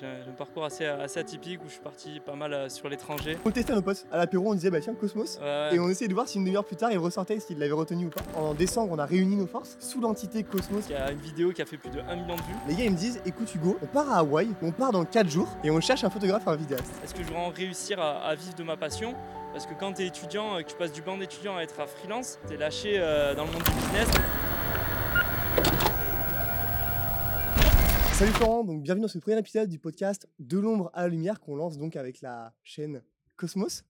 j'ai un parcours assez, assez atypique où je suis parti pas mal euh, sur l'étranger. On testait nos potes. À l'apéro, on disait bah tiens, Cosmos. Ouais. Et on essayait de voir si une demi-heure plus tard il ressortait, s'il l'avait retenu ou pas. En décembre, on a réuni nos forces sous l'entité Cosmos. Il y a une vidéo qui a fait plus de 1 million de vues. Les gars ils me disent écoute Hugo, on part à Hawaï, on part dans 4 jours et on cherche un photographe et un vidéaste. Est-ce que je vais en réussir à, à vivre de ma passion? Parce que quand tu es étudiant et que tu passes du banc d'étudiant à être à freelance, tu es lâché euh, dans le monde du business. Salut Florent, donc bienvenue dans ce premier épisode du podcast De l'ombre à la lumière qu'on lance donc avec la chaîne Cosmos.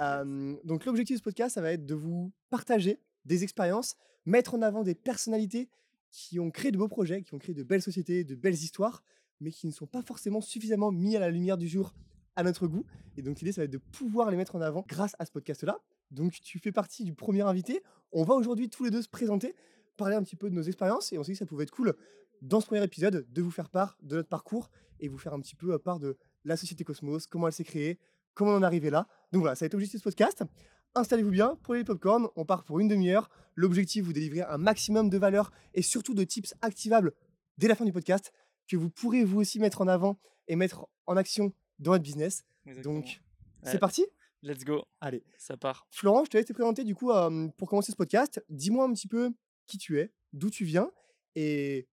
Euh, donc l'objectif de ce podcast, ça va être de vous partager des expériences, mettre en avant des personnalités qui ont créé de beaux projets, qui ont créé de belles sociétés, de belles histoires, mais qui ne sont pas forcément suffisamment mis à la lumière du jour à notre goût. Et donc l'idée, ça va être de pouvoir les mettre en avant grâce à ce podcast-là. Donc tu fais partie du premier invité. On va aujourd'hui tous les deux se présenter, parler un petit peu de nos expériences, et on s'est dit que ça pouvait être cool dans ce premier épisode de vous faire part de notre parcours et vous faire un petit peu euh, part de la société Cosmos, comment elle s'est créée, comment on en est arrivé là. Donc voilà, ça va être l'objectif de ce podcast. Installez-vous bien, prenez les popcorn, on part pour une demi-heure. L'objectif, vous délivrer un maximum de valeur et surtout de tips activables dès la fin du podcast que vous pourrez vous aussi mettre en avant et mettre en action dans votre business. Exactement. Donc, Ouais. c'est parti? Let's go, Allez. ça part. Florent, je te laisse te présenter du coup euh, pour commencer ce podcast. Dis-moi un petit peu qui tu es, d'où tu viens et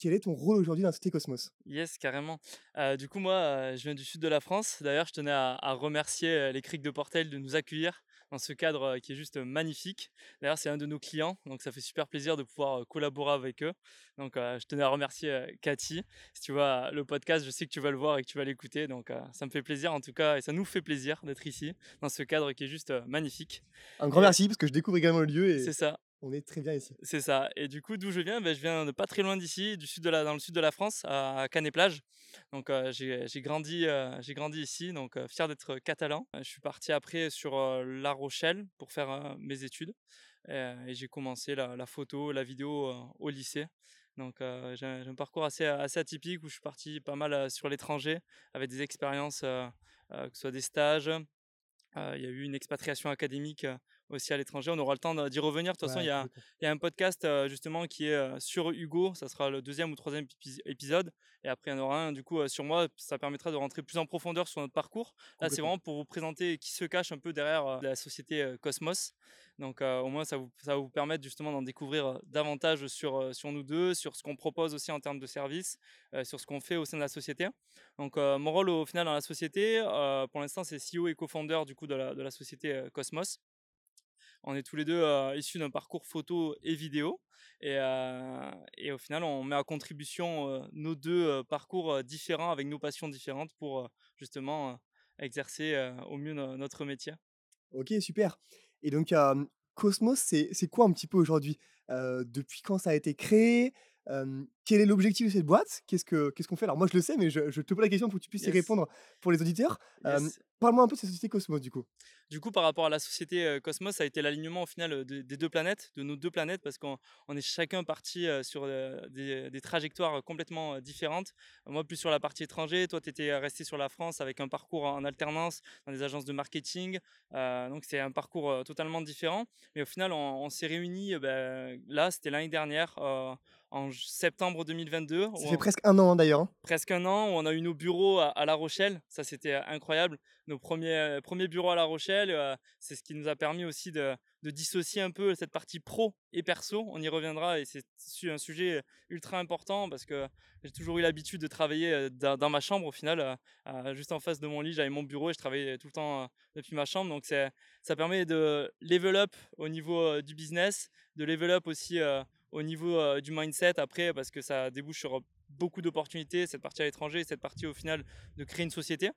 quel est ton rôle aujourd'hui dans société Cosmos? Yes, carrément. Euh, du coup, moi, euh, je viens du sud de la France. D'ailleurs, je tenais à, à remercier euh, les Criques de Portel de nous accueillir dans ce cadre qui est juste magnifique. D'ailleurs, c'est un de nos clients, donc ça fait super plaisir de pouvoir collaborer avec eux. Donc, euh, je tenais à remercier Cathy. Si tu vois le podcast, je sais que tu vas le voir et que tu vas l'écouter. Donc, ça me fait plaisir en tout cas, et ça nous fait plaisir d'être ici, dans ce cadre qui est juste magnifique. Un grand Et- merci parce que je découvre également le lieu et C'est ça. On est très bien ici. C'est ça. Et du coup, d'où je viens? Ben, Je viens de pas très loin d'ici, du sud de la, dans le sud de la France, à Canet-Plage. Donc, euh, j'ai grandi, euh, j'ai grandi ici, donc euh, fier d'être catalan. Je suis parti après sur La Rochelle pour faire mes études. Et j'ai commencé la, photo, la vidéo au lycée. Donc, j'ai un un parcours assez, assez atypique où je suis parti pas mal sur l'étranger avec des expériences, que ce soit des stages. Il y a eu une expatriation académique aussi à l'étranger. On aura le temps d'y revenir. De toute façon, il y a, complètement. il y a un podcast euh, justement qui est euh, sur Hugo, ça sera le deuxième ou troisième épi- épisode, et après il y en aura un du coup euh, sur moi, ça permettra de rentrer plus en profondeur sur notre parcours. Là c'est vraiment pour vous présenter qui se cache un peu derrière la société Cosmos, donc euh, au moins ça, vous, ça va vous permettre justement d'en découvrir davantage sur, sur nous deux, sur ce qu'on propose aussi en termes de services, euh, sur ce qu'on fait au sein de la société. Donc euh, mon rôle au final dans la société, pour l'instant c'est CEO et co-founder du coup de la, de la société Cosmos. On est tous les deux euh, issus d'un parcours photo et vidéo. Et, euh, au final, on met à contribution euh, nos deux parcours différents avec nos passions différentes pour justement exercer au mieux no- notre métier. Ok, super. Et donc, Cosmos, c'est quoi un petit peu aujourd'hui? Depuis quand ça a été créé? Quel est l'objectif de cette boîte? Qu'est-ce que- qu'est-ce qu'on fait? Alors, moi, je le sais, mais je, je te pose la question pour que tu puisses y répondre pour les auditeurs. Euh. Parle-moi un peu de cette société Cosmos, du coup. Du coup, par rapport à la société Cosmos, ça a été l'alignement au final de- des deux planètes, de nos deux planètes, parce qu'on on est chacun parti sur des, des trajectoires complètement différentes. Moi, plus sur la partie étranger, toi, tu étais resté sur la France avec un parcours en alternance dans des agences de marketing. Euh, donc, c'est un parcours totalement différent. Mais au final, on, on s'est réunis, ben, là, c'était l'année dernière, euh, en j- septembre 2022. où Ça on- fait presque un an, hein, d'ailleurs. hein. presque un an où on a eu nos bureaux à, à La Rochelle. Ça, c'était euh, incroyable. Nos premiers, euh, premiers bureaux à La Rochelle, euh, c'est ce qui nous a permis aussi de, de dissocier un peu cette partie pro et perso. On y reviendra et c'est un sujet ultra important parce que j'ai toujours eu l'habitude de travailler dans, dans ma chambre au final. euh, juste en face de mon lit, j'avais mon bureau et je travaillais tout le temps depuis ma chambre. Donc, ça permet de level up au niveau du business, de level up aussi au niveau euh, du mindset après parce que ça débouche sur euh, beaucoup d'opportunités, cette partie à l'étranger, cette partie au final de créer une société.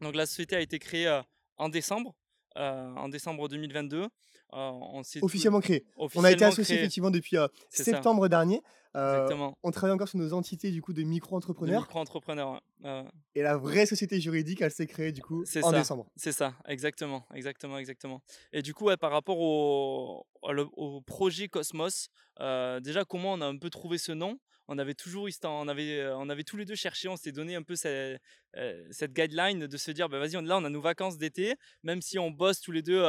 Donc la société a été créée euh, en décembre, euh, en décembre 2022. Euh, on Officiellement créé. On a été créé, effectivement depuis euh, ça. septembre dernier. Euh, Exactement. on travaille encore sur nos entités du coup de micro-entrepreneurs. micro-entrepreneur. ouais. Euh, Et la vraie société juridique, elle s'est créée du coup en ça. décembre. C'est ça, exactement, exactement, exactement. Et du coup, ouais, par rapport au, projet Cosmos, euh, déjà comment on a un peu trouvé ce nom? On avait toujours, on avait, on avait tous les deux cherché, on s'est donné un peu cette, cette guideline de se dire, bah, vas-y, là, on a nos vacances d'été, même si on bosse tous les deux,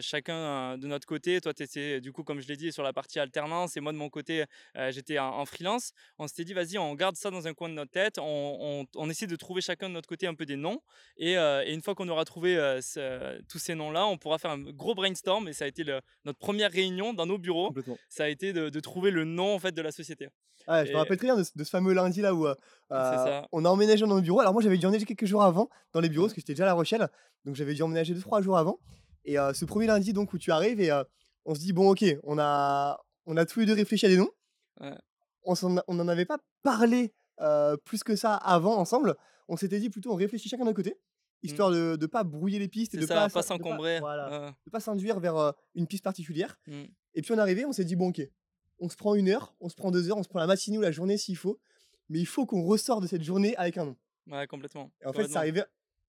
chacun de notre côté. Toi, tu étais, du coup, comme je l'ai dit, sur la partie alternance, et moi, de mon côté, j'étais en, freelance. On s'était dit, vas-y, on garde ça dans un coin de notre tête, on, on, essaie de trouver chacun de notre côté un peu des noms, et, et une fois qu'on aura trouvé tous ces noms-là, on pourra faire un gros brainstorm, et ça a été notre première réunion dans nos bureaux. Ça a été de, trouver le nom en fait de la société. je me rappelle très bien de, ce fameux lundi là où on a emménagé dans nos bureaux. Alors moi j'avais dû emménager quelques jours avant dans les bureaux parce que j'étais déjà à La Rochelle, donc j'avais dû emménager 2-3 jours avant. Et ce premier lundi donc où tu arrives et on se dit bon ok, on a on a tous les deux réfléchi à des noms. On, on en avait pas parlé plus que ça avant ensemble. On s'était dit plutôt on réfléchit chacun d'un côté mmh. histoire de ne pas brouiller les pistes et de pas, pas s'encombrer, de pas s'induire vers une piste particulière. Mmh. Et puis on est arrivé, on s'est dit bon ok, on se prend une heure, on se prend deux heures, on se prend la matinée ou la journée s'il faut, mais il faut qu'on ressort de cette journée avec un nom. Ouais, complètement. Et en fait, ça arrivait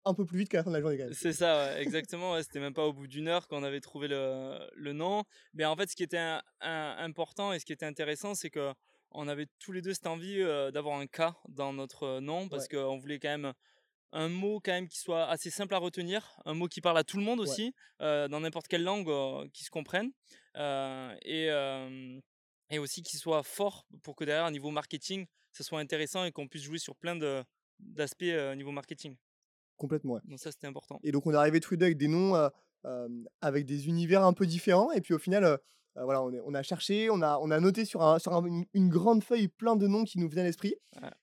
un peu plus vite qu'à la fin de la journée quand même. C'est ça, exactement. c'était même pas au bout d'une heure qu'on avait trouvé le, le, nom. Mais en fait, ce qui était important et ce qui était intéressant, c'est que on avait tous les deux cette envie euh, d'avoir un cas dans notre nom parce qu'on voulait quand même un mot quand même qui soit assez simple à retenir, un mot qui parle à tout le monde aussi, euh, dans n'importe quelle langue euh, qui se comprenne, et, et aussi qui soit fort pour que derrière, au niveau marketing, ça soit intéressant et qu'on puisse jouer sur plein d'aspects au niveau marketing. Complètement, ouais. Donc ça, c'était important. Et donc, on est arrivé tous les deux avec des noms, avec des univers un peu différents. Et puis, au final, voilà, on, a cherché, on a, on a noté sur, un, sur une, grande feuille plein de noms qui nous venaient à l'esprit.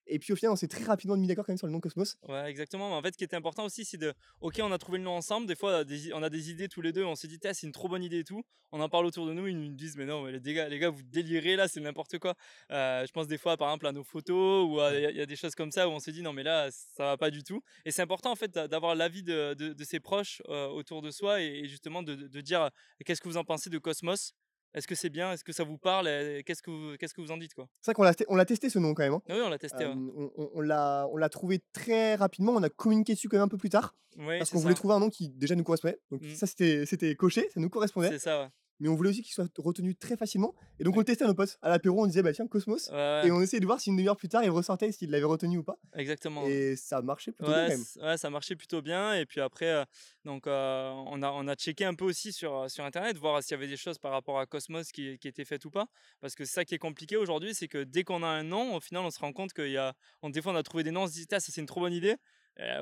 Et puis au final, on s'est très rapidement mis d'accord quand même sur le nom Cosmos. Ouais, exactement. Mais en fait, ce qui était important aussi, c'est de, ok, on a trouvé le nom ensemble. Des fois, on a des idées tous les deux. On s'est dit, c'est une trop bonne idée et tout. On en parle autour de nous. Ils nous disent, mais non, mais les, gars, les gars, vous délirez là, c'est n'importe quoi. je pense des fois, par exemple, à nos photos ou il y, a des choses comme ça où on s'est dit, non, mais là, ça va pas du tout. Et c'est important en fait d'avoir l'avis de, de, ses proches autour de soi et, justement de, de dire, qu'est-ce que vous en pensez de Cosmos? Est-ce que c'est bien? Est-ce que ça vous parle? Qu'est-ce que vous, qu'est-ce que vous en dites quoi? C'est vrai qu'on l'a, on l'a testé ce nom quand même. Hein. Oui, on l'a testé. on, l'a, on l'a trouvé très rapidement. On a communiqué dessus quand même un peu plus tard. parce qu'on voulait trouver un nom qui déjà nous correspondait. Donc mmh. ça, c'était, c'était coché, ça nous correspondait. C'est ça. Ouais mais on voulait aussi qu'il soit retenu très facilement. Et donc on le testait à nos potes. À l'apéro, on disait bah tiens Cosmos. Et on essayait de voir si une demi-heure plus tard il ressortait s'il l'avait retenu ou pas. Exactement. Et ça marchait plutôt bien. Ouais, ça marchait plutôt bien. Et puis après, euh, donc euh, on a on a checké un peu aussi sur euh, sur internet voir s'il y avait des choses par rapport à Cosmos qui, qui étaient faites ou pas. Parce que ça qui est compliqué aujourd'hui, c'est que dès qu'on a un nom, au final on se rend compte qu'il y a, on, des fois on a trouvé des noms, on se dit ça c'est une trop bonne idée.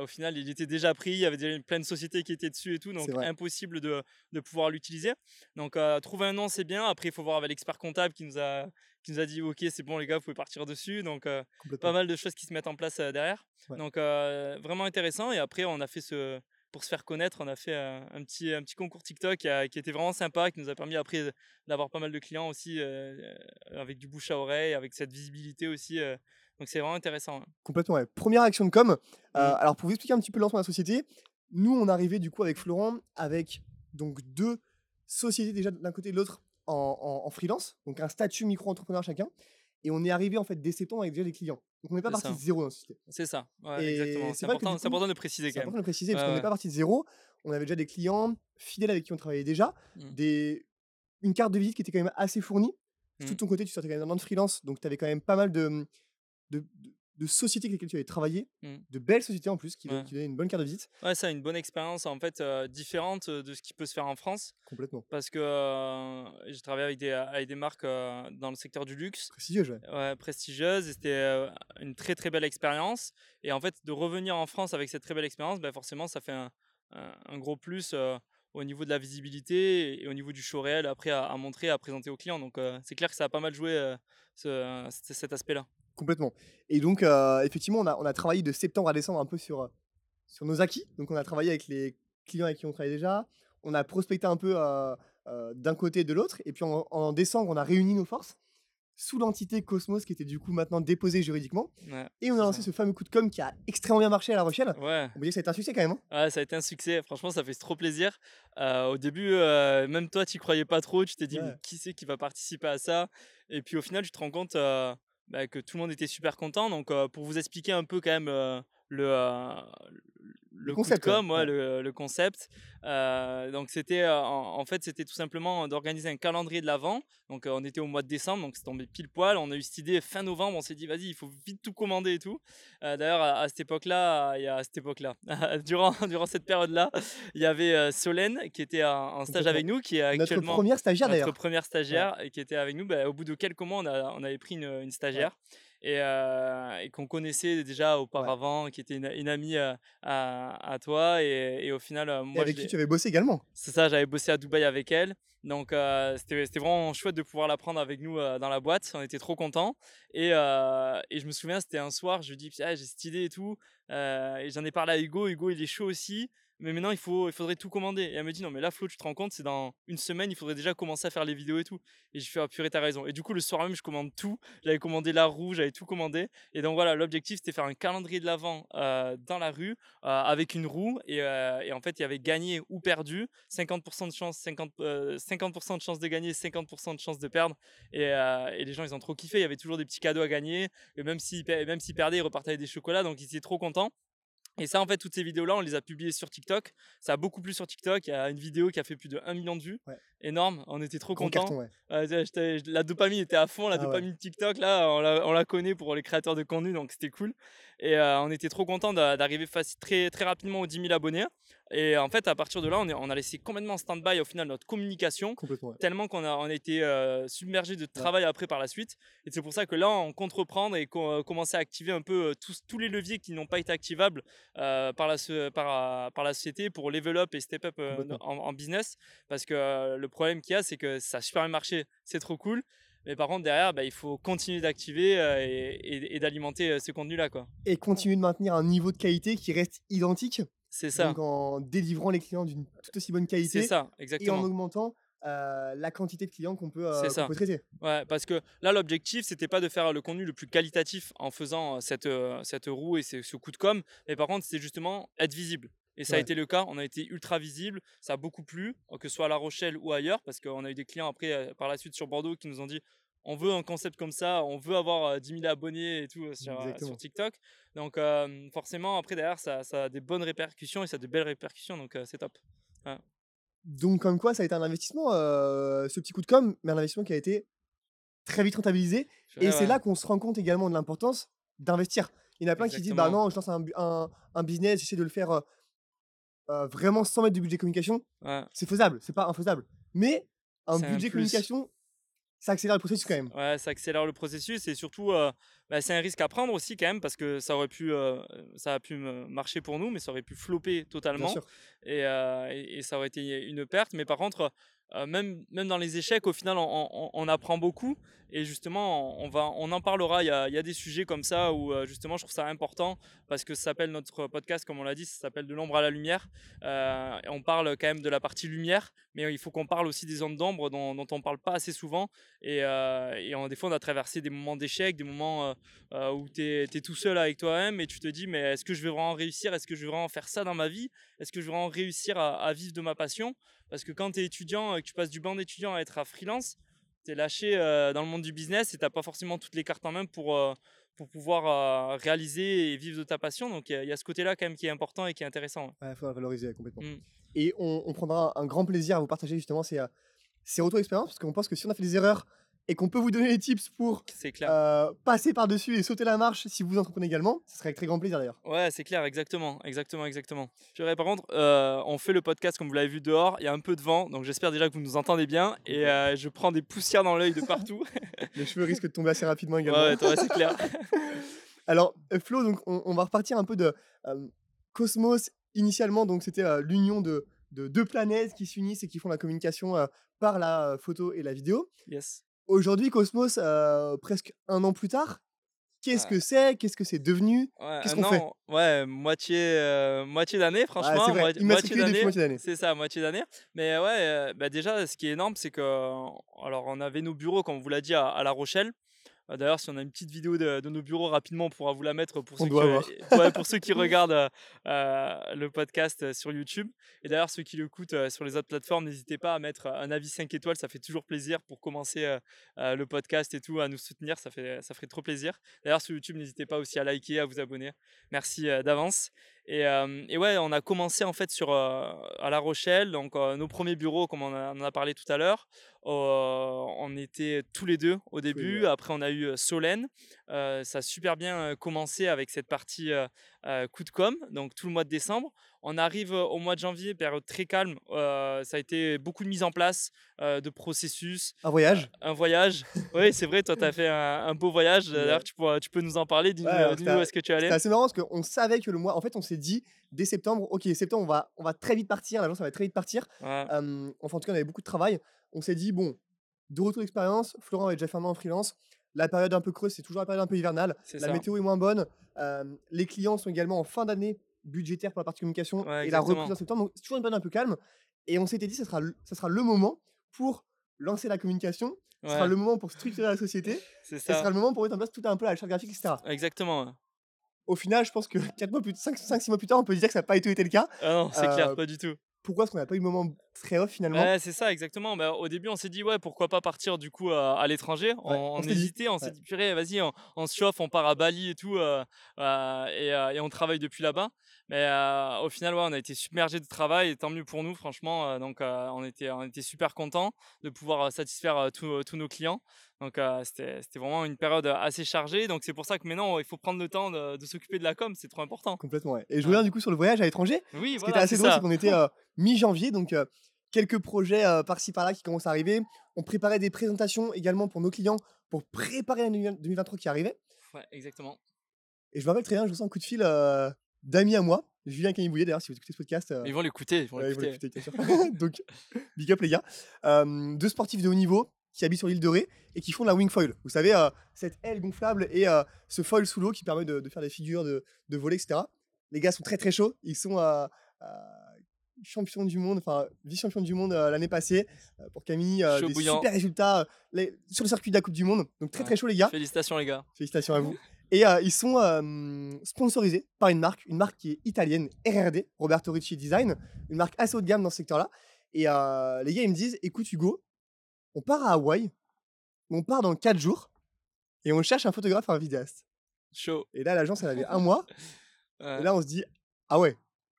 Au final, il était déjà pris, il y avait déjà plein de sociétés qui étaient dessus et tout, donc impossible de, de pouvoir l'utiliser. Donc, euh, trouver un nom, c'est bien. Après, il faut voir avec l'expert comptable qui nous a, qui nous a dit Ok, c'est bon, les gars, vous pouvez partir dessus. Donc, euh, pas mal de choses qui se mettent en place derrière. Donc, vraiment intéressant. Et après, on a fait ce. Pour se faire connaître, on a fait un, petit, un petit concours TikTok qui, qui, était vraiment sympa, qui nous a permis après d'avoir pas mal de clients aussi, avec du bouche à oreille, avec cette visibilité aussi donc c'est vraiment intéressant. Complètement, ouais. Première action de com. Euh, alors pour vous expliquer un petit peu le lancement de la société, nous on arrivait du coup avec Florent avec donc deux sociétés déjà d'un côté et de l'autre en, freelance, donc un statut micro-entrepreneur chacun. Et on est arrivé en fait dès septembre avec déjà des clients. Donc on n'est pas parti de zéro dans la société. C'est ça, exactement. C'est important, important, de préciser quand même. C'est important de préciser parce qu'on n'est pas parti de zéro. On avait déjà des clients fidèles avec qui on travaillait déjà, mmh. des... une carte de visite qui était quand même assez fournie. Mmh. Tout de ton côté, tu sortais quand même d'un de freelance, donc tu avais quand même pas mal de, de, de, sociétés avec lesquelles tu avais travaillé, mmh. de belles sociétés en plus, qui, ouais. donnaient une bonne carte de visite. Ouais, ça, une bonne expérience en fait euh, différente de ce qui peut se faire en France. Complètement. Parce que euh, j'ai travaillé avec des, avec des marques euh, dans le secteur du luxe. Prestigieuses, ouais. ouais prestigieuses. C'était une très très belle expérience. Et en fait, de revenir en France avec cette très belle expérience, bah, forcément, ça fait un, un, gros plus au niveau de la visibilité et au niveau du show réel après à, montrer, à présenter aux clients. Donc c'est clair que ça a pas mal joué ce, cet aspect-là. Complètement. Et donc, euh, effectivement, on a, on a travaillé de septembre à décembre un peu sur, euh, sur nos acquis. Donc, on a travaillé avec les clients avec qui on travaille déjà. On a prospecté un peu euh, d'un côté et de l'autre. Et puis, en, décembre, on a réuni nos forces sous l'entité Cosmos qui était du coup maintenant déposée juridiquement. et on a lancé ce fameux coup de com qui a extrêmement bien marché à La Rochelle. Ouais. On peut dire que ça a été un succès quand même. Hein. ouais, ça a été un succès. Franchement, ça fait trop plaisir. au début, même toi, tu croyais pas trop. Tu t'es dit, qui c'est qui va participer à ça? Et puis au final, tu te rends compte bah, que tout le monde était super content. Donc, pour vous expliquer un peu quand même le, le, concept, coup de com, ouais, ouais, ouais. Le, le concept. Euh, donc c'était euh, en, en fait c'était tout simplement d'organiser un calendrier de l'avant. Donc euh, on était au mois de décembre, donc c'est tombé pile poil. On a eu cette idée fin novembre. On s'est dit vas-y, il faut vite tout commander et tout. D'ailleurs à, à cette époque-là, il y a à cette époque-là, durant durant cette période-là, il y avait Solène qui était en, en stage avec nous, qui est Notre actuellement première stagiaire notre première stagiaire et qui était avec nous. Bah, au bout de quelques mois, on, a- on avait pris une, une stagiaire et, euh, et qu'on connaissait déjà auparavant, qui était une, une amie euh, à, à toi. Et, et au final, euh, Et moi, avec qui tu avais bossé également. c'est ça, j'avais bossé à Dubaï avec elle. Donc euh, c'était c'était vraiment chouette de pouvoir la prendre avec nous euh, dans la boîte. On était trop contents. Et, euh, et je me souviens, c'était un soir, je lui dis, Ah, j'ai cette idée et tout. Et j'en ai parlé à Hugo. Hugo, il est chaud aussi. Mais maintenant, il, faut, il faudrait tout commander. Et elle me dit, non, mais là, Flo, tu te rends compte, c'est dans une semaine, il faudrait déjà commencer à faire les vidéos et tout. Et je fais, ah purée, t'as raison. Et du coup, le soir même, je commande tout. J'avais commandé la roue, j'avais tout commandé. Et donc voilà, l'objectif, c'était faire un calendrier de l'avant dans la rue avec une roue. Et, et en fait, il y avait gagné ou perdu. 50% de chance, 50, euh, 50% de chance de gagner, 50% de chance de perdre. Et, euh, et les gens, ils ont trop kiffé. Il y avait toujours des petits cadeaux à gagner. Et même s'ils même perdaient, ils repartaient avec des chocolats. Donc, ils étaient trop contents. Et ça, en fait, toutes ces vidéos-là, on les a publiées sur TikTok. Ça a beaucoup plu sur TikTok. Il y a une vidéo qui a fait plus de 1 million de vues. Énorme. On était trop contents. carton, ouais. Euh, la dopamine était à fond, la Ah ouais. dopamine TikTok, là, on la, on la connaît pour les créateurs de contenu, donc c'était cool. Et euh, on était trop contents d'a- d'arriver très, très rapidement aux 10 000 abonnés. Et en fait, à partir de là, on, est- on a laissé complètement en stand-by au final notre communication, ouais. tellement qu'on a, on a été euh, submergé de travail après par la suite. Et c'est pour ça que là, on compte reprendre et co- commencer à activer un peu euh, tous, tous les leviers qui n'ont pas été activables euh, par, la, so- par, par la société pour level up et step up euh, en, en business. Parce que euh, le problème qu'il y a, c'est que ça a super bien marché, c'est trop cool. Mais par contre, derrière, bah, il faut continuer d'activer euh, et, et- et d'alimenter euh, ces contenus-là. quoi. Et continuer de maintenir un niveau de qualité qui reste identique. C'est ça. Donc en délivrant les clients d'une tout aussi bonne qualité C'est ça, et en exactement. augmentant euh, la quantité de clients qu'on peut, euh, C'est traiter. Ouais, parce que là, l'objectif, c'était pas de faire le contenu le plus qualitatif en faisant cette, cette roue et ce, ce coup de com, mais par contre, c'était justement être visible. Et ça a été le cas, on a été ultra visible, ça a beaucoup plu, euh, que ce soit à La Rochelle ou ailleurs, parce qu'on a eu des clients après, euh, par la suite sur Bordeaux, qui nous ont dit on veut un concept comme ça, on veut avoir euh, 10 000 abonnés et tout euh, sur, euh, TikTok. Donc, euh, forcément, après, derrière, ça, ça a des bonnes répercussions et ça a de belles répercussions, donc euh, c'est top. Donc comme quoi ça a été un investissement, euh, ce petit coup de com, mais un investissement qui a été très vite rentabilisé. Et Ouais, c'est là qu'on se rend compte également de l'importance d'investir. Il y en a plein qui disent bah non, je lance un, un business, j'essaie de le faire euh, vraiment sans mettre de budget communication. Ouais. C'est faisable, c'est pas infaisable. Mais un budget communication, ça accélère le processus quand même. Ouais, ça accélère le processus et surtout, euh, bah, c'est un risque à prendre aussi quand même parce que ça aurait pu, euh, ça a pu marcher pour nous, mais ça aurait pu flopper totalement et, et- et ça aurait été une perte. Mais par contre, même, même dans les échecs, au final, on, on- on apprend beaucoup et justement, on, va, on en parlera. Il y a, des sujets comme ça où euh, justement, je trouve ça important parce que ça s'appelle notre podcast, comme on l'a dit, ça s'appelle De l'ombre à la lumière. Euh, on parle quand même de la partie lumière, mais il faut qu'on parle aussi des zones d'ombre dont, dont on parle pas assez souvent. Et, euh, et on- des fois, on a traversé des moments d'échec, des moments où tu es, tout seul avec toi-même et tu te dis, mais est-ce que je vais vraiment réussir? Est-ce que je vais vraiment faire ça dans ma vie? Est-ce que je vais vraiment réussir à, à vivre de ma passion? Parce que quand tu es étudiant et que tu passes du banc d'étudiant à être à freelance, lâché euh, dans le monde du business et tu pas forcément toutes les cartes en main pour, euh, pour pouvoir euh, réaliser et vivre de ta passion. Donc il y, a- il y a ce côté-là quand même qui est important et qui est intéressant. Il faut la valoriser complètement. Mm. Et on, on prendra un, grand plaisir à vous partager justement ces, ces retours d'expérience parce qu'on pense que si on a fait des erreurs et qu'on peut vous donner des tips pour clair. euh, passer par-dessus et sauter la marche si vous entreprenez également, ce serait avec très grand plaisir d'ailleurs. Ouais, c'est clair, exactement, exactement, exactement. Je dirais, par contre, euh, on fait le podcast comme vous l'avez vu dehors, il y a un peu de vent, donc j'espère déjà que vous nous entendez bien et euh, je prends des poussières dans l'œil de partout. Les cheveux risquent de tomber assez rapidement également. ouais, c'est clair. Alors, Flo, donc, on, on va repartir un peu de Cosmos. Initialement, donc c'était l'union de, de deux planètes qui s'unissent et qui font la communication euh, par la photo et la vidéo. Yes. Aujourd'hui, Cosmos, euh, presque un an plus tard, qu'est-ce Ouais. que c'est? Qu'est-ce que c'est devenu? Ouais, Qu'est-ce qu'on fait? Ouais, moitié, euh, moitié d'année, franchement. C'est vrai, moi- moitié d'année. moitié d'année. C'est ça, moitié d'année. Mais ouais, euh, bah déjà, ce qui est énorme, c'est que, alors, on avait nos bureaux, comme on vous l'a dit, à, à La Rochelle. Euh, D'ailleurs, si on a une petite vidéo de, de nos bureaux rapidement, on pourra vous la mettre pour On ceux, qui, avoir. ouais, pour ceux qui regardent euh, euh, le podcast euh, sur YouTube. Et d'ailleurs, ceux qui l'écoutent euh, sur les autres plateformes, n'hésitez pas à mettre un avis 5 étoiles, ça fait toujours plaisir pour commencer euh, euh, le podcast et tout, à nous soutenir, ça, fait, ça ferait trop plaisir. D'ailleurs, sur YouTube, n'hésitez pas aussi à liker, à vous abonner. Merci euh, d'avance. Et, euh, et ouais, on a commencé en fait sur, euh, à La Rochelle, donc euh, nos premiers bureaux, comme on, a- on en a parlé tout à l'heure. Euh, on était tous les deux au début. Après, on a eu euh, Solène. Euh, ça a super bien euh, commencé avec cette partie euh, coup de com, donc tout le mois de décembre. On arrive au mois de janvier, période très calme. Euh, ça a été beaucoup de mise en place euh, de processus, Un voyage. un voyage. oui, c'est vrai, toi, tu as fait un, un beau voyage. D'ailleurs, tu, peux nous en parler. Dis-nous Ouais, où est-ce que tu es allé. C'est assez marrant parce qu'on savait que le mois. En fait, on s'est dit dès septembre, ok, septembre, on va, on va très vite partir. L'agence, ça va très vite partir. Ouais. Enfin, en tout cas, on avait beaucoup de travail. On s'est dit, bon, de retour d'expérience, Florent avait déjà fait un an en freelance. La période un peu creuse, c'est toujours la période un peu hivernale. La ça. météo est moins bonne. euh, les clients sont également en fin d'année budgétaire pour la partie communication Ouais, et la reprise en septembre. Donc, c'est toujours une période un peu calme. Et on s'était dit, ça sera, le- ça sera le moment pour lancer la communication. Ce sera le moment pour structurer la société. ce sera le moment pour mettre en place tout un peu la charte graphique, etc. Exactement. Au final, je pense que 4 mois plus 5-6 mois plus tard, on peut dire que ça n'a pas été le cas. Ah non, c'est clair, pas du tout. Pourquoi Parce qu'on n'a pas eu de moment très off finalement. Ouais, c'est ça, exactement. Bah, au début, on s'est dit, ouais, pourquoi pas partir du coup à, à l'étranger. On, Ouais, on on s'est dit, hésitait, on s'est ouais. dit, purée, vas-y, on, on se chauffe, on part à Bali et tout, euh, euh, et, euh, et on travaille depuis là-bas. Mais euh, au final, ouais, on a été submergé de travail, et tant mieux pour nous, franchement. donc, on, était, on était super contents de pouvoir satisfaire tous nos clients. Donc, euh, c'était vraiment une période assez chargée. Donc, c'est pour ça que maintenant, il faut prendre le temps de, de s'occuper de la com, c'est trop important. Complètement, ouais. Et je Ouais. reviens du coup sur le voyage à l'étranger. Oui, Ce qui voilà, était assez drôle, c'est qu'on était euh, mi-janvier, donc euh, quelques projets euh, par-ci par-là qui commencent à arriver. On préparait des présentations également pour nos clients pour préparer l'année 2023 qui arrivait. Ouais, exactement. Et je me rappelle très bien, je reçois un coup de fil euh, d'amis à moi, Julien Canibouillet d'ailleurs, si vous écoutez ce podcast. euh, Ils vont l'écouter, ils vont l'écouter. donc, big up les gars. Deux sportifs de haut niveau qui habitent sur l'île de Ré et qui font de la wing foil. Vous savez, cette aile gonflable et ce foil sous l'eau qui permet de, de faire des figures, de, de voler, etc. Les gars sont très très chauds. Ils sont euh, champions du monde, enfin vice-champions du monde euh, l'année passée euh, pour Camille. euh, des bouillant. super résultats euh, les- sur le circuit de la Coupe du Monde. Donc très Ouais. très chaud les gars. Félicitations, les gars. Félicitations à vous. Et ils sont sponsorisés par une marque, une marque qui est italienne, RRD, Roberto Ricci Design, une marque assez haut de gamme dans ce secteur-là. Et les gars, ils me disent, écoute Hugo, on part à Hawaï, on part dans 4 jours, et on cherche un photographe un vidéaste. Chaud. Et là, l'agence, elle avait un mois, Ouais. et là, on se dit, ah ouais.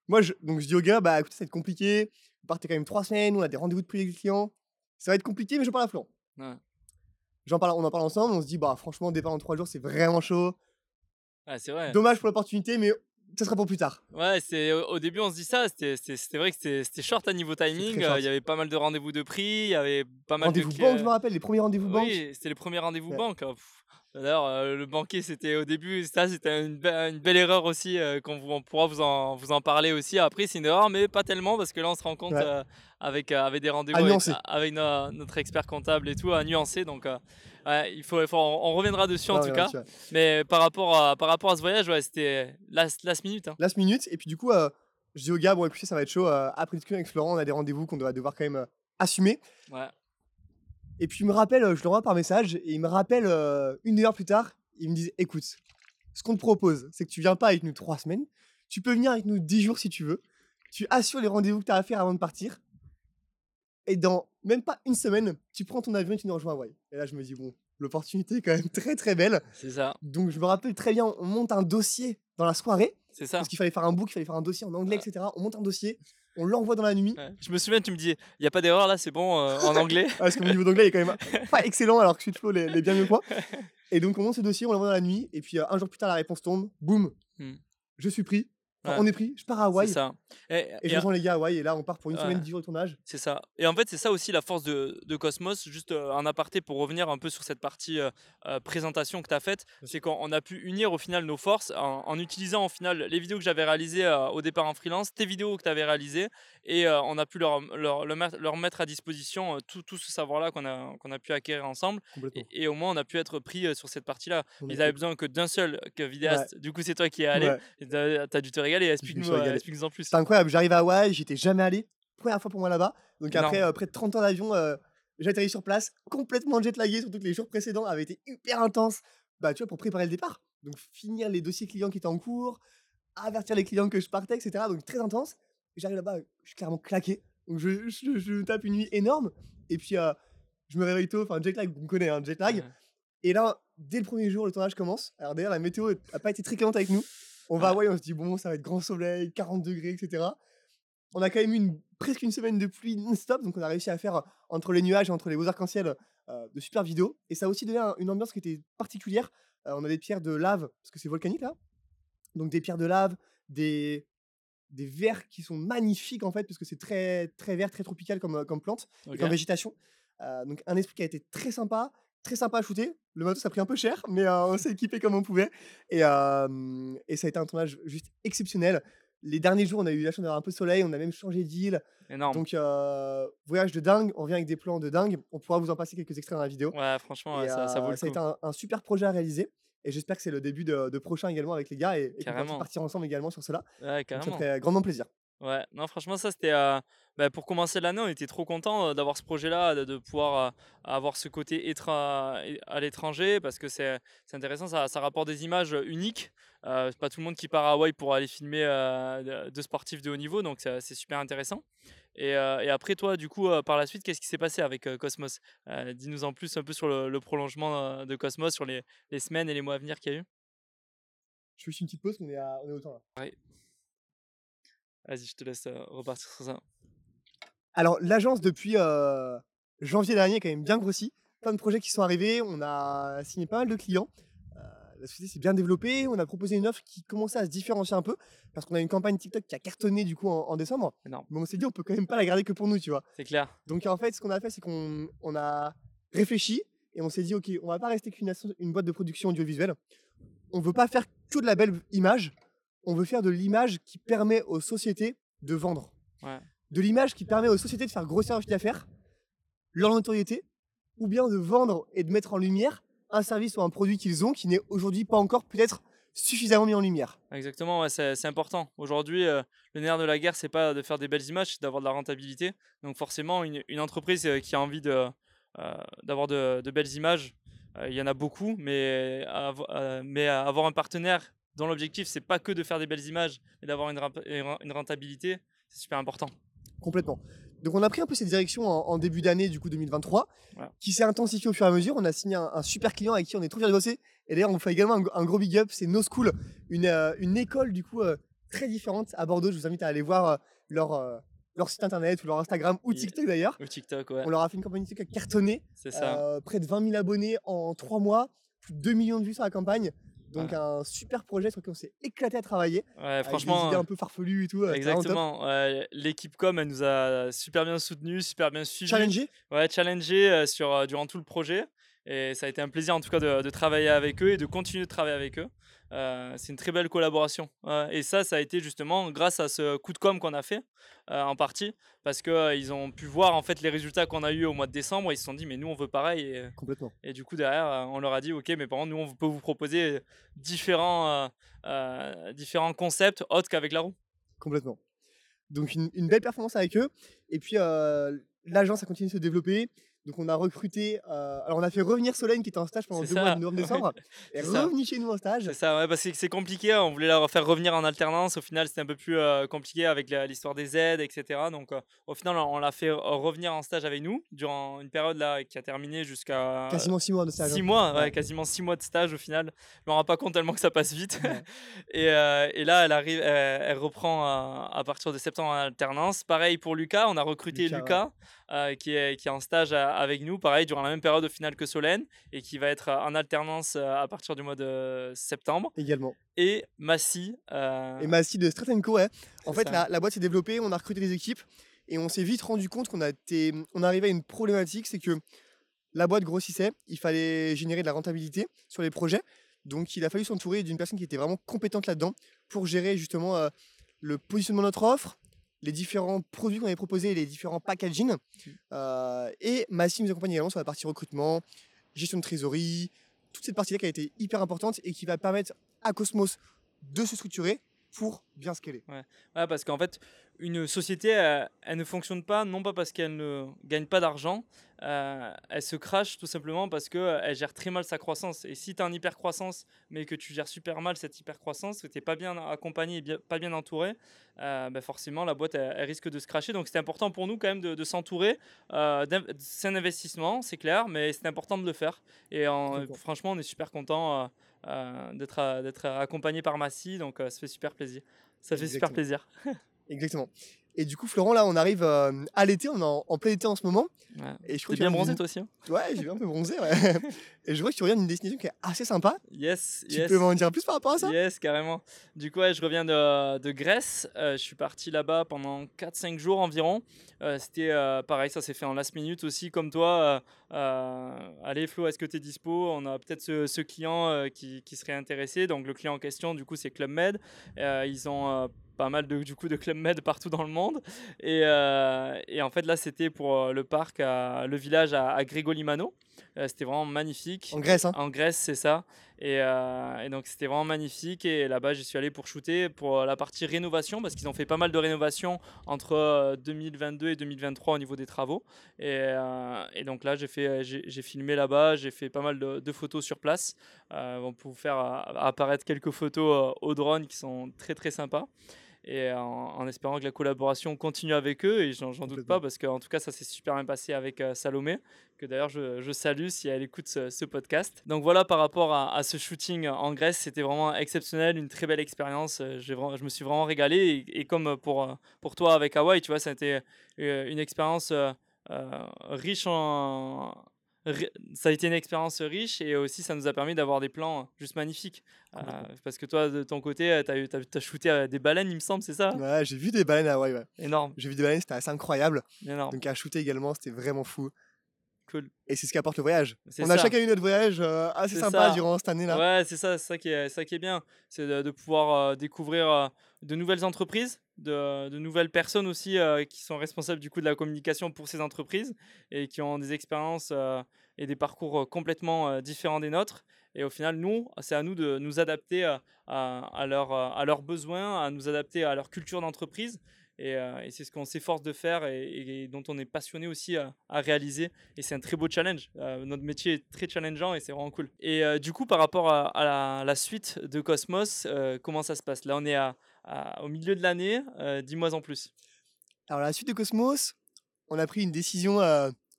Moi, je, donc je dis au gars, bah écoutez, ça va être compliqué, vous partez quand même 3 semaines, on a des rendez-vous de plus avec les clients, ça va être compliqué, mais je parle à Florent. Ouais. J'en parle, on en parle ensemble, on se dit, bah franchement, départ en 3 jours, c'est vraiment chaud. Ouais, c'est vrai. Dommage pour l'opportunité, mais ça sera pour plus tard. Ouais, c'est au début on se dit ça, c'était vrai que c'était short à niveau timing, euh, il y avait pas mal de rendez-vous de prix, il y avait pas mal de Rendez-vous banque, je me rappelle, les premiers rendez-vous banque. Oui, c'était les premiers rendez-vous Ouais. banque. hein, pff. D'ailleurs, euh, le banquier, c'était au début, ça, c'était une, be- une belle erreur aussi, euh, qu'on vous- on pourra vous en, vous en parler aussi. Après, c'est une erreur, mais pas tellement, parce que là, on se rend compte Ouais. euh, avec, euh, avec des rendez-vous avec, nuancer. avec no- notre expert comptable et tout, à nuancer. Donc, ouais, il faut, il faut- on, on reviendra dessus en Ouais, tout cas. Mais par rapport à, par rapport à ce voyage, ouais, c'était last, last minute. hein. Last minute, et puis du coup, je dis au gars, bon, écoutez, ça va être chaud. après discussion avec Florent, on a des rendez-vous qu'on doit devoir quand même assumer. Et puis il me rappelle, euh, je le renvoie par message, et il me rappelle euh, une heure plus tard, il me dit, écoute, ce qu'on te propose, c'est que tu viens pas avec nous trois semaines, tu peux venir avec nous dix jours si tu veux, tu assures les rendez-vous que tu as à faire avant de partir, et dans même pas une semaine, tu prends ton avion et tu nous rejoins à Hawaï. Et là, je me dis, bon, l'opportunité est quand même très très belle. C'est ça. Donc je me rappelle très bien, on monte un dossier dans la soirée, C'est ça. parce qu'il fallait faire un book, il fallait faire un dossier en anglais, Ouais. etc. On monte un dossier, on l'envoie dans la nuit. Ouais. Je me souviens, tu me dis, il n'y a pas d'erreur là, c'est bon euh, en anglais. Ah, parce que mon niveau d'anglais est quand même pas excellent, alors que celui de Flo l'est bien mieux que moi. Et donc on monte ce dossier, on l'envoie dans la nuit, et puis euh, un jour plus tard, la réponse tombe, boum, Hmm. je suis pris. Enfin, Ouais. On est pris, je pars à C'est Hawaï, ça. Et, et et je rejoins les gars à Hawaï, et là on part pour une Ouais. semaine, 10 jours de tournage. C'est ça. Et en fait, c'est ça aussi la force de, de Cosmos. Juste euh, un aparté pour revenir un peu sur cette partie euh, euh, présentation que tu as faite. C'est qu'on a pu unir au final nos forces en, en utilisant au final les vidéos que j'avais réalisées au départ en freelance, tes vidéos que tu avais réalisées. Et on a pu leur, leur, leur mettre- à disposition tout, tout ce savoir-là qu'on a, qu'on a pu acquérir ensemble. Et, et au moins, on a pu être pris sur cette partie-là. Ils avaient besoin que d'un seul que vidéaste. Du coup, c'est toi qui es allé. T'as t'as dû te régaler. Explique-nous euh, régalé. en plus. C'est incroyable, j'arrive à Hawaï, j'étais jamais allé, première fois pour moi là-bas. Donc après euh, près de 30 ans d'avion, euh, j'atterris sur place, complètement jetlagué, surtout que les jours précédents avaient été hyper intenses. Bah tu vois, pour préparer le départ. Donc finir les dossiers clients qui étaient en cours, avertir les clients que je partais, etc. Donc très intense. J'arrive là-bas, je suis clairement claqué. Donc je, je, je tape une nuit énorme. Et puis je me réveille tôt, enfin jet lag, vous me connaissez, hein, jet lag. Ouais. Et là, dès le premier jour, le tournage commence. Alors d'ailleurs, la météo n'a pas été très clémente avec nous. On va à Hawaï, on se dit, bon, ça va être grand soleil, 40 degrés, etc. On a quand même eu une, presque une semaine de pluie non-stop, donc on a réussi à faire entre les nuages et entre les beaux arcs-en-ciel de super vidéos. Et ça a aussi donné une ambiance qui était particulière. on a des pierres de lave, parce que c'est volcanique là. Donc des pierres de lave, des, des verres qui sont magnifiques en fait, parce que c'est très, très vert, très tropical comme, comme plante, comme végétation. donc un esprit qui a été très sympa, très sympa à shooter. Le matos a pris un peu cher, mais on s'est équipé comme on pouvait. Et, et ça a été un tournage juste exceptionnel. Les derniers jours, on a eu la chance d'avoir un peu de soleil, on a même changé d'île. Énorme. Donc, voyage de dingue, on revient avec des plans de dingue. On pourra vous en passer quelques extraits dans la vidéo. Ouais, franchement, ça, ça, vaut le Ça a été un, super projet à réaliser. Et j'espère que c'est le début de, de, prochain également avec les gars et, et qu'on va partir ensemble également sur cela. Ouais, carrément. ça fait grandement plaisir. Ouais, non, franchement, ça c'était. Bah, pour commencer l'année, on était trop content d'avoir ce projet-là, de, pouvoir avoir ce côté à l'étranger parce que c'est intéressant, ça, ça, rapporte des images uniques. c'est pas tout le monde qui part à Hawaï pour aller filmer de, sportifs de haut niveau, donc c'est super intéressant. Et, et, après, toi, du coup, par la suite, qu'est-ce qui s'est passé avec Cosmos? Dis-nous en plus un peu sur le, prolongement de Cosmos, sur les, les, semaines et les mois à venir qu'il y a eu. Je fais juste une petite pause, on est, à, on est au temps là. Ouais. Vas-y, je te laisse repartir sur ça. Alors, l'agence, depuis janvier dernier, a quand même bien grossi. Plein de projets qui sont arrivés. On a signé pas mal de clients. la société s'est bien développée. On a proposé une offre qui commençait à se différencier un peu parce qu'on a une campagne TikTok qui a cartonné du coup en, décembre. Mais on s'est dit, on peut quand même pas la garder que pour nous, tu vois. C'est clair. Donc, en fait, ce qu'on a fait, c'est qu'on a réfléchi et on s'est dit, OK, on va pas rester qu'une une boîte de production audiovisuelle. On veut pas faire que de la belle image on veut faire de l'image qui permet aux sociétés de vendre. De l'image qui permet aux sociétés de faire grossir leur chiffre d'affaires, leur notoriété, ou bien de vendre et de mettre en lumière un service ou un produit qu'ils ont qui n'est aujourd'hui pas encore peut-être suffisamment mis en lumière. Exactement, c'est important. Aujourd'hui, euh, le nerf de la guerre, c'est pas de faire des belles images, c'est d'avoir de la rentabilité. Donc forcément, une, entreprise euh, qui a envie euh, d'avoir de, belles images, il y en a beaucoup, mais, avoir un partenaire dont l'objectif, c'est pas que de faire des belles images, mais d'avoir une, rentabilité, c'est super important. Complètement. Donc on a pris un peu cette direction en, début d'année du coup 2023, qui s'est intensifiée au fur et à mesure. On a signé un, super client avec qui on est trop fiers de bosser. Et d'ailleurs on fait également un, gros big up, c'est No School, une, euh, une école du coup euh, très différente à Bordeaux. Je vous invite à aller voir euh, leur, leur site internet ou leur Instagram ou TikTok d'ailleurs. Ou TikTok, ouais. On leur a fait une campagne TikTok cartonnée. C'est ça. près de 20 000 abonnés en 3 mois, plus de 2 millions de vues sur la campagne. Donc un super projet sur lequel on s'est éclaté à travailler. Ouais, franchement. Des idées un peu farfelues et tout. Exactement. L'équipe com, elle nous a super bien soutenus, super bien suivis. Challengé? Ouais, challengé euh, sur, euh, durant tout le projet. Et ça a été un plaisir en tout cas de, de travailler avec eux et de continuer de travailler avec eux. Euh, c'est une très belle collaboration. et ça, ça a été justement grâce à ce coup de com qu'on a fait euh, en partie, parce qu'ils euh, ont pu voir en fait les résultats qu'on a eu au mois de décembre. Et ils se sont dit, mais nous, on veut pareil. Et, Complètement. Et du coup, derrière, on leur a dit, ok, mais par contre, nous, on peut vous proposer différents, différents concepts autres qu'avec la roue. Complètement. Donc, une, une, belle performance avec eux. Et puis, l'agence a continué de se développer. Donc on a recruté, euh, alors on a fait revenir Solène qui était en stage pendant deux mois de novembre-décembre, et revenu chez nous en stage. C'est ça, ouais, parce que c'est compliqué, on voulait la faire revenir en alternance, au final c'était un peu plus euh, compliqué avec l'histoire des aides, etc. Donc euh, au final on l'a fait revenir en stage avec nous durant une période là qui a terminé jusqu'à... Quasiment six mois de stage. Six hein. mois, ouais, quasiment six mois de stage au final. Je me rends pas compte tellement que ça passe vite. et, et, là elle arrive, elle, reprend à partir de septembre en alternance. Pareil pour Lucas, on a recruté Lucas. Qui, est, qui est en stage avec nous, pareil, durant la même période au final que Solène, et qui va être en alternance euh, à partir du mois de septembre. Également. Et Massy. Euh, et Massy de Stratenco, ouais. En fait, la, la, boîte s'est développée, on a recruté des équipes, et on s'est vite rendu compte qu'on été, on arrivait à une problématique, c'est que la boîte grossissait, il fallait générer de la rentabilité sur les projets, donc il a fallu s'entourer d'une personne qui était vraiment compétente là-dedans pour gérer justement le positionnement de notre offre, les différents produits qu'on avait proposés, les différents packaging. Mmh. Euh, et Massim nous accompagne également sur la partie recrutement, gestion de trésorerie, toute cette partie-là qui a été hyper importante et qui va permettre à Cosmos de se structurer pour bien scaler. Ouais, ouais parce qu'en fait, une société, elle, ne fonctionne pas, non pas parce qu'elle ne gagne pas d'argent, euh, elle se crache tout simplement parce qu'elle gère très mal sa croissance. Et si tu as une hyper croissance, mais que tu gères super mal cette hyper croissance, que tu n'es pas bien accompagné et bien, pas bien entouré, euh, ben forcément la boîte elle, risque de se cracher. Donc c'est important pour nous quand même de, s'entourer. Euh, c'est un investissement, c'est clair, mais c'est important de le faire. Et franchement, on est super content d'être d'être accompagné par Massy. Donc ça fait super plaisir. Ça fait super plaisir. Exactement. Et du coup, Florent, là, on arrive à l'été, on est en, plein été en ce moment. Et je bien bronzé toi aussi. Hein ouais, j'ai un peu bronzé. Ouais. et je vois que tu reviens d'une destination qui est assez sympa. Yes. Tu peux m'en dire plus par rapport à ça? Yes, carrément. Du coup, je reviens de, de Grèce. Euh, je suis parti là-bas pendant 4-5 jours environ. Euh, c'était euh, pareil, ça s'est fait en last minute aussi, comme toi. allez, Flo, est-ce que tu es dispo? On a peut-être ce, ce, client qui, qui, serait intéressé. Donc, le client en question, du coup, c'est Club Med. ils ont pas mal de, du coup, de Club Med partout dans le monde. Et, et en fait, là, c'était pour le parc, le village à, à Grégolimano. Euh, c'était vraiment magnifique. En Grèce, hein En Grèce, c'est ça. Et, euh, et donc, c'était vraiment magnifique. Et là-bas, j'y suis allé pour shooter pour la partie rénovation parce qu'ils ont fait pas mal de rénovations entre 2022 euh, et 2023 au niveau des travaux. Et, et donc là, j'ai, fait, j'ai, filmé là-bas, j'ai fait pas mal de, photos sur place. on peut vous faire apparaître quelques photos au drone qui sont très très sympas et en, espérant que la collaboration continue avec eux. Et j'en doute pas parce qu'en tout cas, ça s'est super bien passé avec euh, Salomé, que d'ailleurs je, je, salue si elle écoute ce, podcast. Donc voilà, par rapport à, ce shooting en Grèce, c'était vraiment exceptionnel, une très belle expérience. Euh, je me suis vraiment régalé. Et, comme pour, euh, pour toi avec Hawaï, tu vois, ça a été une expérience riche en, ça a été une expérience riche et aussi ça nous a permis d'avoir des plans juste magnifiques. Euh, parce que toi, de ton côté, tu as, as, shooté euh, des baleines, il me semble, c'est ça? Ouais, j'ai vu des baleines à Hawaï. Ouais. Énorme. J'ai vu des baleines, c'était assez incroyable. Énorme. Donc à shooter également, c'était vraiment fou. Cool. Et c'est ce qu'apporte le voyage. On a chacun eu notre voyage euh, assez sympa durant cette année-là. Ouais, c'est ça, ça qui est, ça qui est bien. C'est de, pouvoir découvrir de nouvelles entreprises, de, de nouvelles personnes aussi qui sont responsables du coup de la communication pour ces entreprises et qui ont des expériences et des parcours complètement différents des nôtres. Et au final, nous, c'est à nous de nous adapter à, à, leur, à leurs besoins, à nous adapter à leur culture d'entreprise. Et, et c'est ce qu'on s'efforce de faire et, dont on est passionné aussi à, réaliser. Et c'est un très beau challenge. notre métier est très challengeant et c'est vraiment cool. Et du coup, par rapport à, la, suite de Cosmos, comment ça se passe? Là, on est à, au milieu de l'année. Dis-moi en plus. Alors, la suite de Cosmos, on a pris une décision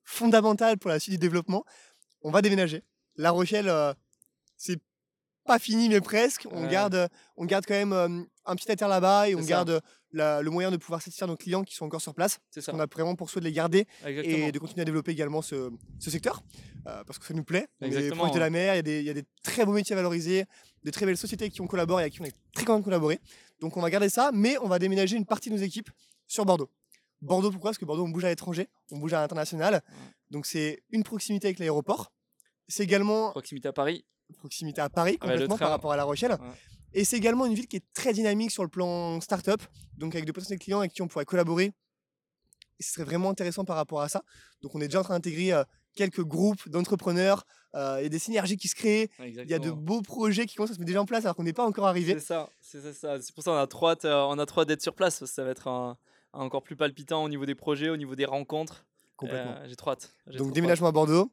fondamentale pour la suite du développement. On va déménager. La Rochelle, euh, c'est pas fini, mais presque. On, garde, on garde quand même euh, un à terre là-bas et on garde le moyen de pouvoir satisfaire nos clients qui sont encore sur place. Ça. On a vraiment pour souhait de les garder et de continuer à développer également ce, secteur euh, parce que ça nous plaît. On est proche de la mer, il y, y, a des très beaux métiers à valoriser, des très belles sociétés qui ont collaboré et avec qui on est très content de collaborer. Donc on va garder ça, mais on va déménager une partie de nos équipes sur Bordeaux. Bordeaux, pourquoi? Parce que Bordeaux, on bouge à l'étranger, on bouge à l'international. Donc c'est une proximité avec l'aéroport. C'est également. Proximité à Paris. Proximité à Paris, complètement par rapport à La Rochelle. Et c'est également une ville qui est très dynamique sur le plan startup, donc avec de potentiels clients avec qui on pourrait collaborer. Et ce serait vraiment intéressant par rapport à ça. Donc on est déjà en train d'intégrer euh, quelques groupes d'entrepreneurs. Euh, il y a des synergies qui se créent. Il y a de beaux projets qui commencent à se mettre déjà en place alors qu'on n'est pas encore arrivé. C'est ça, c'est ça. C'est pour ça qu'on a trop hâte, euh, on a trop d'être sur place. Ça va être un, encore plus palpitant au niveau des projets, au niveau des rencontres. Complètement. j'ai trop hâte. Donc déménagement à Bordeaux,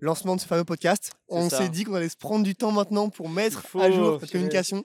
lancement de ce fameux podcast. On s'est dit qu'on allait se prendre du temps maintenant pour mettre à jour notre communication.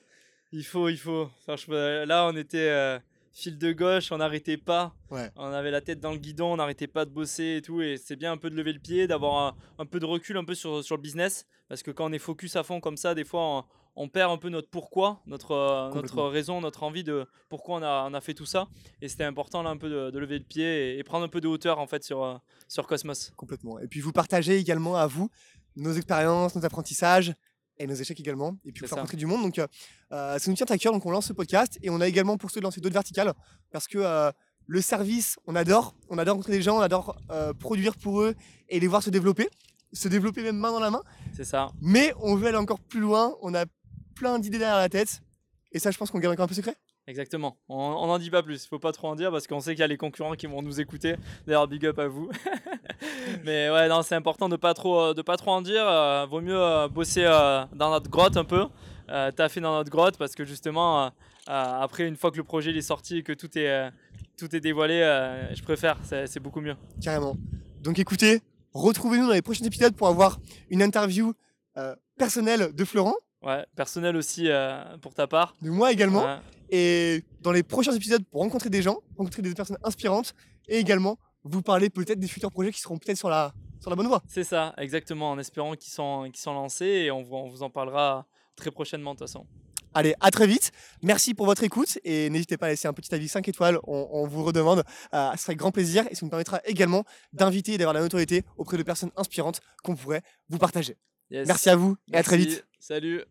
Il faut, il faut. là, on était euh, fil de gauche, on n'arrêtait pas. On avait la tête dans le guidon, on n'arrêtait pas de bosser et tout. Et c'est bien un peu de lever le pied, d'avoir un, peu de recul un peu sur, sur le business. Parce que quand on est focus à fond comme ça, des fois, on, on perd un peu notre pourquoi, notre, euh, notre raison, notre envie de pourquoi on a, on a fait tout ça. Et c'était important là un peu de, lever le pied et, prendre un peu de hauteur en fait sur, euh, sur Cosmos. Complètement. Et puis vous partagez également à vous nos expériences, nos apprentissages et nos échecs également. Et puis vous faire rencontrer du monde. Donc euh, ça nous tient à cœur. Donc on lance ce podcast et on a également pour ceux de lancer d'autres verticales parce que le service, on adore. On adore rencontrer des gens, on adore produire pour eux et les voir se développer se développer même main dans la main. C'est ça. Mais on veut aller encore plus loin. On a plein d'idées derrière la tête. Et ça, je pense qu'on garde encore un peu secret. Exactement. On n'en dit pas plus. Faut pas trop en dire parce qu'on sait qu'il y a les concurrents qui vont nous écouter. D'ailleurs, big up à vous. Mais ouais, non, c'est important de pas trop, de pas trop en dire. Euh, vaut mieux euh, bosser euh, dans notre grotte un peu, taffer dans notre grotte parce que justement, après, une fois que le projet est sorti et que tout est, tout est dévoilé, je préfère. C'est beaucoup mieux. Carrément. Donc écoutez, retrouvez-nous dans les prochains épisodes pour avoir une interview personnelle de Florent. Ouais, personnel aussi euh, pour ta part. De moi également. Et dans les prochains épisodes, pour rencontrer des gens, rencontrer des personnes inspirantes et également vous parler peut-être des futurs projets qui seront peut-être sur la, sur la bonne voie. C'est ça, exactement, en espérant qu'ils sont, qu'ils sont lancés et on, on, vous en parlera très prochainement de toute façon. Allez, à très vite. Merci pour votre écoute et n'hésitez pas à laisser un petit avis 5 étoiles. On, on vous redemande. Euh, ce serait avec grand plaisir et ça nous permettra également d'inviter et d'avoir la notoriété auprès de personnes inspirantes qu'on pourrait vous partager. Yes. Merci à vous et à très vite. Salut.